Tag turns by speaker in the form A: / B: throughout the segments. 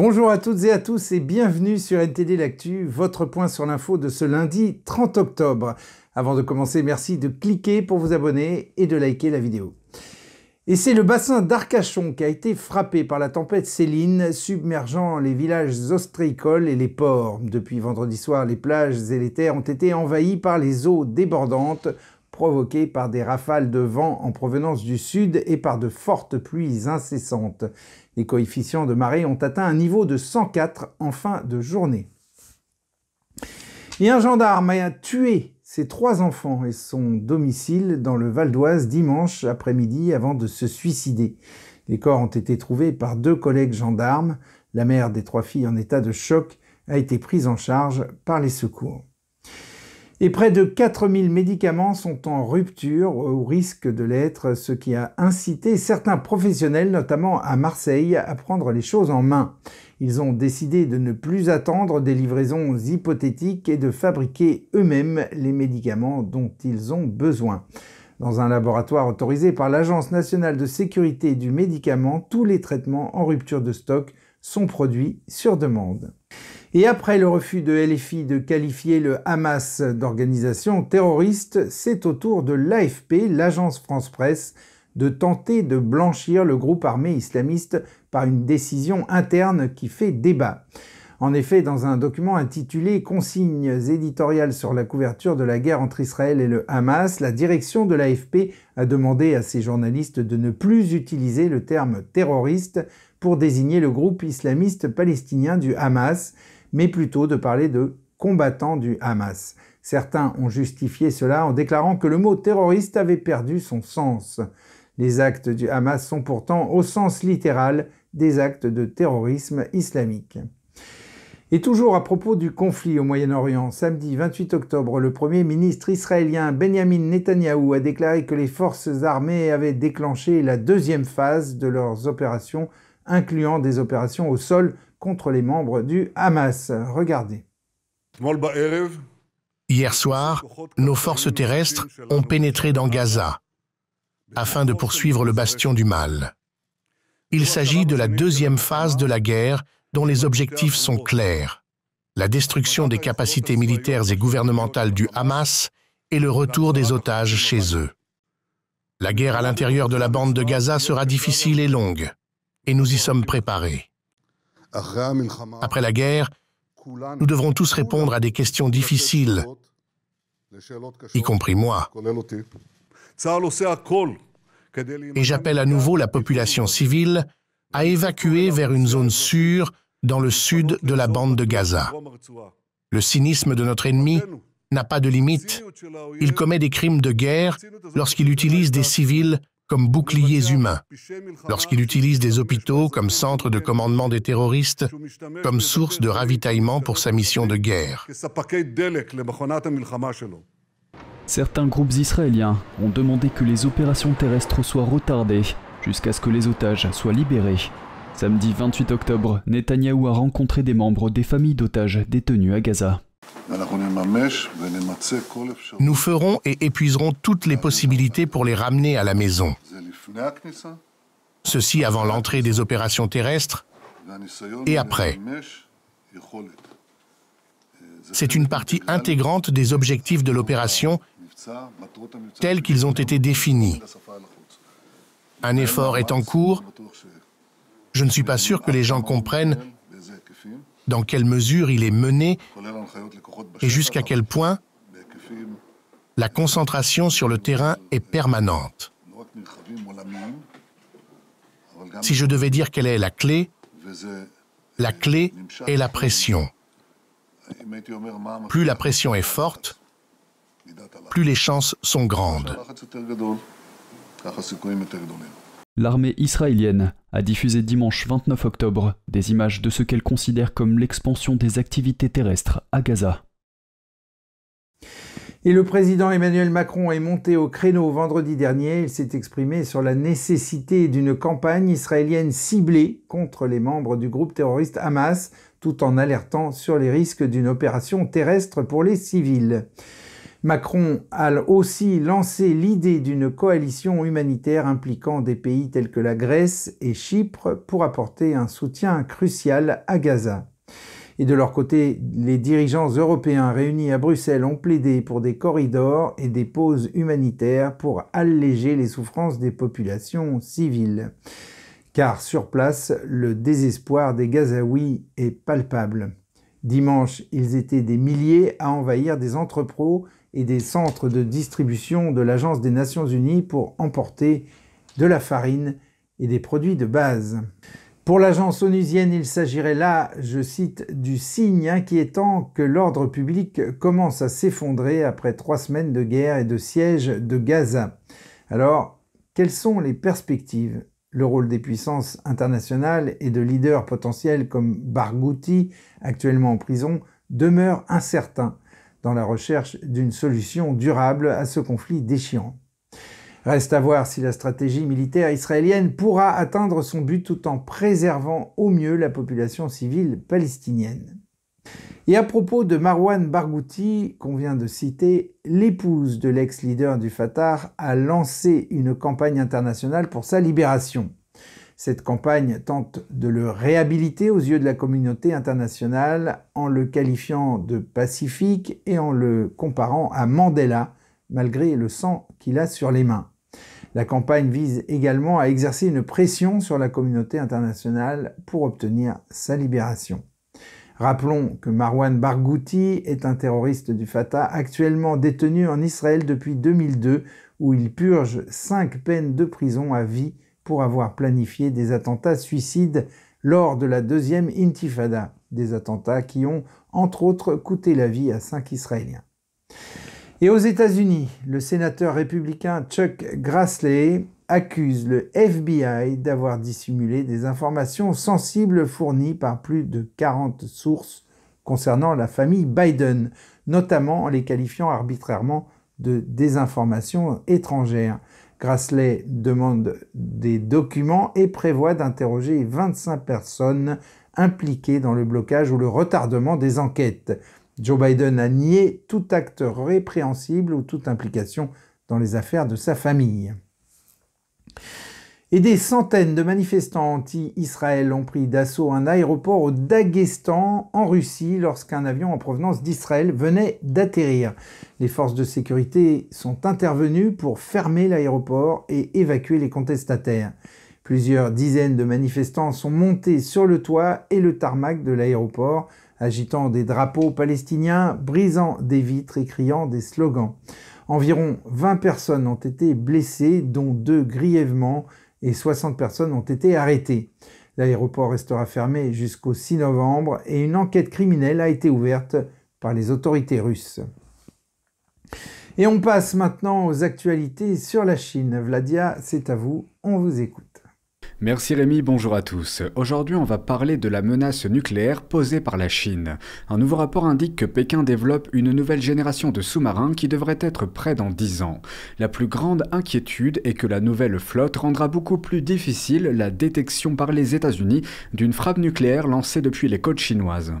A: Bonjour à toutes et à tous et bienvenue sur NTD L'Actu, votre point sur l'info de ce lundi 30 octobre. Avant de commencer, merci de cliquer pour vous abonner et de liker la vidéo. Et c'est le bassin d'Arcachon qui a été frappé par la tempête Céline, submergeant les villages ostréicoles et les ports. Depuis vendredi soir, les plages et les terres ont été envahies par les eaux débordantes provoquées par des rafales de vent en provenance du sud et par de fortes pluies incessantes. Les coefficients de marée ont atteint un niveau de 104 en fin de journée. Et un gendarme a tué ses trois enfants et son domicile dans le Val d'Oise dimanche après-midi avant de se suicider. Les corps ont été trouvés par deux collègues gendarmes. La mère des trois filles en état de choc a été prise en charge par les secours. Et près de 4000 médicaments sont en rupture ou risque de l'être, ce qui a incité certains professionnels, notamment à Marseille, à prendre les choses en main. Ils ont décidé de ne plus attendre des livraisons hypothétiques et de fabriquer eux-mêmes les médicaments dont ils ont besoin. Dans un laboratoire autorisé par l'Agence nationale de sécurité du médicament, tous les traitements en rupture de stock sont produits sur demande. Et après le refus de LFI de qualifier le Hamas d'organisation terroriste, c'est au tour de l'AFP, l'agence France-Presse, de tenter de blanchir le groupe armé islamiste par une décision interne qui fait débat. En effet, dans un document intitulé Consignes éditoriales sur la couverture de la guerre entre Israël et le Hamas, la direction de l'AFP a demandé à ses journalistes de ne plus utiliser le terme terroriste pour désigner le groupe islamiste palestinien du Hamas, mais plutôt de parler de combattants du Hamas. Certains ont justifié cela en déclarant que le mot terroriste avait perdu son sens. Les actes du Hamas sont pourtant au sens littéral des actes de terrorisme islamique. Et toujours à propos du conflit au Moyen-Orient, samedi 28 octobre, le Premier ministre israélien Benjamin Netanyahou a déclaré que les forces armées avaient déclenché la deuxième phase de leurs opérations, incluant des opérations au sol contre les membres du Hamas. Regardez.
B: Hier soir, nos forces terrestres ont pénétré dans Gaza afin de poursuivre le bastion du mal. Il s'agit de la deuxième phase de la guerre dont les objectifs sont clairs. La destruction des capacités militaires et gouvernementales du Hamas et le retour des otages chez eux. La guerre à l'intérieur de la bande de Gaza sera difficile et longue, et nous y sommes préparés. Après la guerre, nous devrons tous répondre à des questions difficiles, y compris moi. Et j'appelle à nouveau la population civile à évacuer vers une zone sûre dans le sud de la bande de Gaza. Le cynisme de notre ennemi n'a pas de limite. Il commet des crimes de guerre lorsqu'il utilise des civils comme boucliers humains, lorsqu'il utilise des hôpitaux comme centre de commandement des terroristes, comme source de ravitaillement pour sa mission de guerre.
C: Certains groupes israéliens ont demandé que les opérations terrestres soient retardées jusqu'à ce que les otages soient libérés. Samedi 28 octobre, Netanyahou a rencontré des membres des familles d'otages détenus à Gaza.
B: Nous ferons et épuiserons toutes les possibilités pour les ramener à la maison. Ceci avant l'entrée des opérations terrestres et après. C'est une partie intégrante des objectifs de l'opération tels qu'ils ont été définis. Un effort est en cours. Je ne suis pas sûr que les gens comprennent dans quelle mesure il est mené et jusqu'à quel point la concentration sur le terrain est permanente. Si je devais dire quelle est la clé, la clé est la pression. Plus la pression est forte, plus les chances sont grandes.
C: L'armée israélienne a diffusé dimanche 29 octobre des images de ce qu'elle considère comme l'expansion des activités terrestres à Gaza.
A: Et le président Emmanuel Macron est monté au créneau vendredi dernier. Il s'est exprimé sur la nécessité d'une campagne israélienne ciblée contre les membres du groupe terroriste Hamas, tout en alertant sur les risques d'une opération terrestre pour les civils. Macron a aussi lancé l'idée d'une coalition humanitaire impliquant des pays tels que la Grèce et Chypre pour apporter un soutien crucial à Gaza. Et de leur côté, les dirigeants européens réunis à Bruxelles ont plaidé pour des corridors et des pauses humanitaires pour alléger les souffrances des populations civiles. Car sur place, le désespoir des Gazaouis est palpable. Dimanche, ils étaient des milliers à envahir des entrepôts et des centres de distribution de l'Agence des Nations Unies pour emporter de la farine et des produits de base. Pour l'agence onusienne, il s'agirait là, je cite, du signe inquiétant que l'ordre public commence à s'effondrer après trois semaines de guerre et de siège de Gaza. Alors, quelles sont les perspectives? Le rôle des puissances internationales et de leaders potentiels comme Barghouti, actuellement en prison, demeure incertain dans la recherche d'une solution durable à ce conflit déchirant. Reste à voir si la stratégie militaire israélienne pourra atteindre son but tout en préservant au mieux la population civile palestinienne. Et à propos de Marwan Barghouti, qu'on vient de citer, l'épouse de l'ex-leader du Fatah a lancé une campagne internationale pour sa libération. Cette campagne tente de le réhabiliter aux yeux de la communauté internationale en le qualifiant de pacifique et en le comparant à Mandela, malgré le sang qu'il a sur les mains. La campagne vise également à exercer une pression sur la communauté internationale pour obtenir sa libération. Rappelons que Marwan Barghouti est un terroriste du Fatah actuellement détenu en Israël depuis 2002 où il purge cinq peines de prison à vie pour avoir planifié des attentats suicides lors de la deuxième intifada, des attentats qui ont entre autres coûté la vie à cinq Israéliens. Et aux États-Unis, le sénateur républicain Chuck Grassley accuse le FBI d'avoir dissimulé des informations sensibles fournies par plus de 40 sources concernant la famille Biden, notamment en les qualifiant arbitrairement de désinformation étrangère. Grassley demande des documents et prévoit d'interroger 25 personnes impliquées dans le blocage ou le retardement des enquêtes. Joe Biden a nié tout acte répréhensible ou toute implication dans les affaires de sa famille. Et des centaines de manifestants anti-Israël ont pris d'assaut un aéroport au Daghestan, en Russie, lorsqu'un avion en provenance d'Israël venait d'atterrir. Les forces de sécurité sont intervenues pour fermer l'aéroport et évacuer les contestataires. Plusieurs dizaines de manifestants sont montés sur le toit et le tarmac de l'aéroport agitant des drapeaux palestiniens, brisant des vitres et criant des slogans. Environ 20 personnes ont été blessées, dont deux grièvement, et 60 personnes ont été arrêtées. L'aéroport restera fermé jusqu'au 6 novembre et une enquête criminelle a été ouverte par les autorités russes. Et on passe maintenant aux actualités sur la Chine. Vladia, c'est à vous, on vous écoute.
C: Merci Rémi, bonjour à tous. Aujourd'hui on va parler de la menace nucléaire posée par la Chine. Un nouveau rapport indique que Pékin développe une nouvelle génération de sous-marins qui devrait être prêt dans 10 ans. La plus grande inquiétude est que la nouvelle flotte rendra beaucoup plus difficile la détection par les États-Unis d'une frappe nucléaire lancée depuis les côtes chinoises.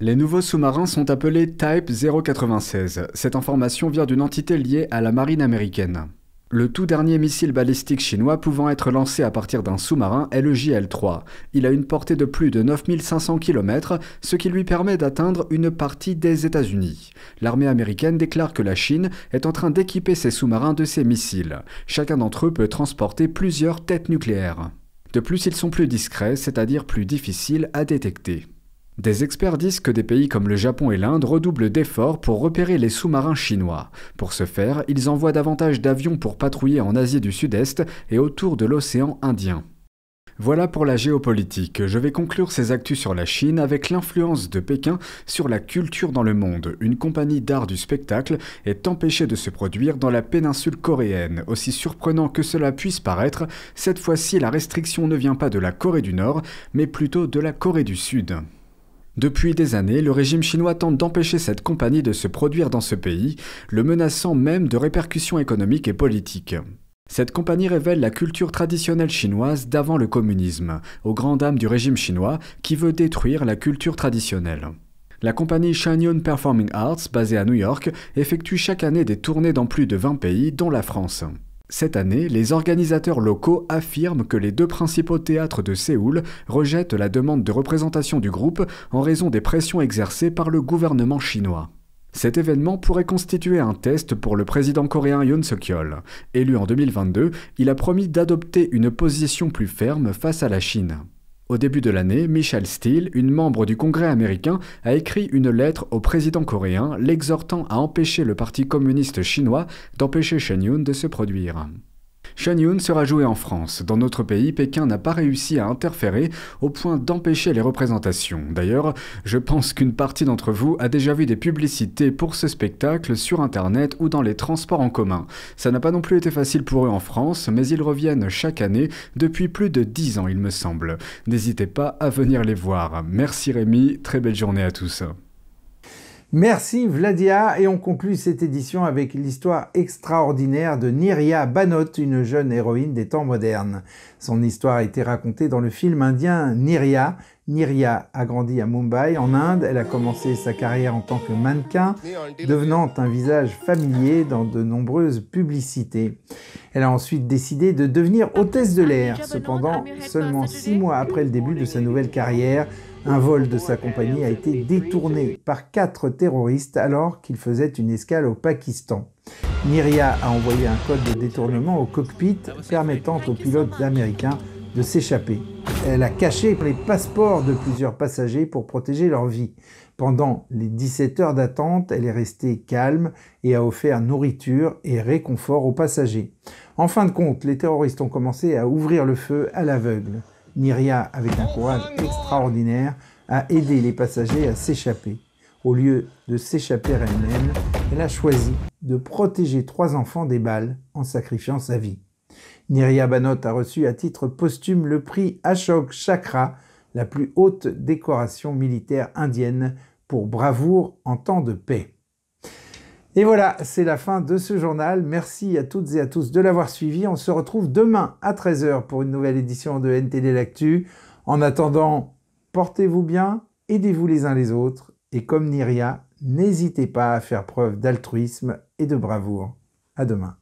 C: Les nouveaux sous-marins sont appelés Type 096. Cette information vient d'une entité liée à la marine américaine. Le tout dernier missile balistique chinois pouvant être lancé à partir d'un sous-marin est le JL-3. Il a une portée de plus de 9500 km, ce qui lui permet d'atteindre une partie des États-Unis. L'armée américaine déclare que la Chine est en train d'équiper ses sous-marins de ces missiles. Chacun d'entre eux peut transporter plusieurs têtes nucléaires. De plus, ils sont plus discrets, c'est-à-dire plus difficiles à détecter. Des experts disent que des pays comme le Japon et l'Inde redoublent d'efforts pour repérer les sous-marins chinois. Pour ce faire, ils envoient davantage d'avions pour patrouiller en Asie du Sud-Est et autour de l'océan Indien. Voilà pour la géopolitique. Je vais conclure ces actus sur la Chine avec l'influence de Pékin sur la culture dans le monde. Une compagnie d'art du spectacle est empêchée de se produire dans la péninsule coréenne. Aussi surprenant que cela puisse paraître, cette fois-ci la restriction ne vient pas de la Corée du Nord, mais plutôt de la Corée du Sud. Depuis des années, le régime chinois tente d'empêcher cette compagnie de se produire dans ce pays, le menaçant même de répercussions économiques et politiques. Cette compagnie révèle la culture traditionnelle chinoise d'avant le communisme, aux grandes dames du régime chinois qui veut détruire la culture traditionnelle. La compagnie Shanyun Performing Arts, basée à New York, effectue chaque année des tournées dans plus de 20 pays, dont la France. Cette année, les organisateurs locaux affirment que les deux principaux théâtres de Séoul rejettent la demande de représentation du groupe en raison des pressions exercées par le gouvernement chinois. Cet événement pourrait constituer un test pour le président coréen Yoon Suk-yeol. Élu en 2022, il a promis d'adopter une position plus ferme face à la Chine. Au début de l'année, Michelle Steele, une membre du Congrès américain, a écrit une lettre au président coréen l'exhortant à empêcher le Parti communiste chinois d'empêcher Shen Yun de se produire. Yun sera joué en France. Dans notre pays, Pékin n'a pas réussi à interférer au point d'empêcher les représentations. D'ailleurs, je pense qu'une partie d'entre vous a déjà vu des publicités pour ce spectacle sur Internet ou dans les transports en commun. Ça n'a pas non plus été facile pour eux en France, mais ils reviennent chaque année depuis plus de 10 ans, il me semble. N'hésitez pas à venir les voir. Merci Rémi, très belle journée à tous.
A: Merci Vladia et on conclut cette édition avec l'histoire extraordinaire de Niria Banot, une jeune héroïne des temps modernes. Son histoire a été racontée dans le film indien Niria. Niria a grandi à Mumbai, en Inde. Elle a commencé sa carrière en tant que mannequin, devenant un visage familier dans de nombreuses publicités. Elle a ensuite décidé de devenir hôtesse de l'air. Cependant, seulement six mois après le début de sa nouvelle carrière, un vol de sa compagnie a été détourné par quatre terroristes alors qu'il faisait une escale au Pakistan. Niria a envoyé un code de détournement au cockpit permettant aux pilotes américains de s'échapper. Elle a caché les passeports de plusieurs passagers pour protéger leur vie. Pendant les 17 heures d'attente, elle est restée calme et a offert nourriture et réconfort aux passagers. En fin de compte, les terroristes ont commencé à ouvrir le feu à l'aveugle. Niria, avec un courage extraordinaire, a aidé les passagers à s'échapper. Au lieu de s'échapper elle-même, elle a choisi de protéger trois enfants des balles en sacrifiant sa vie. Niria Banot a reçu à titre posthume le prix Ashok Chakra, la plus haute décoration militaire indienne pour bravoure en temps de paix. Et voilà, c'est la fin de ce journal. Merci à toutes et à tous de l'avoir suivi. On se retrouve demain à 13h pour une nouvelle édition de NTD L'Actu. En attendant, portez-vous bien, aidez-vous les uns les autres. Et comme Niria, n'hésitez pas à faire preuve d'altruisme et de bravoure. À demain.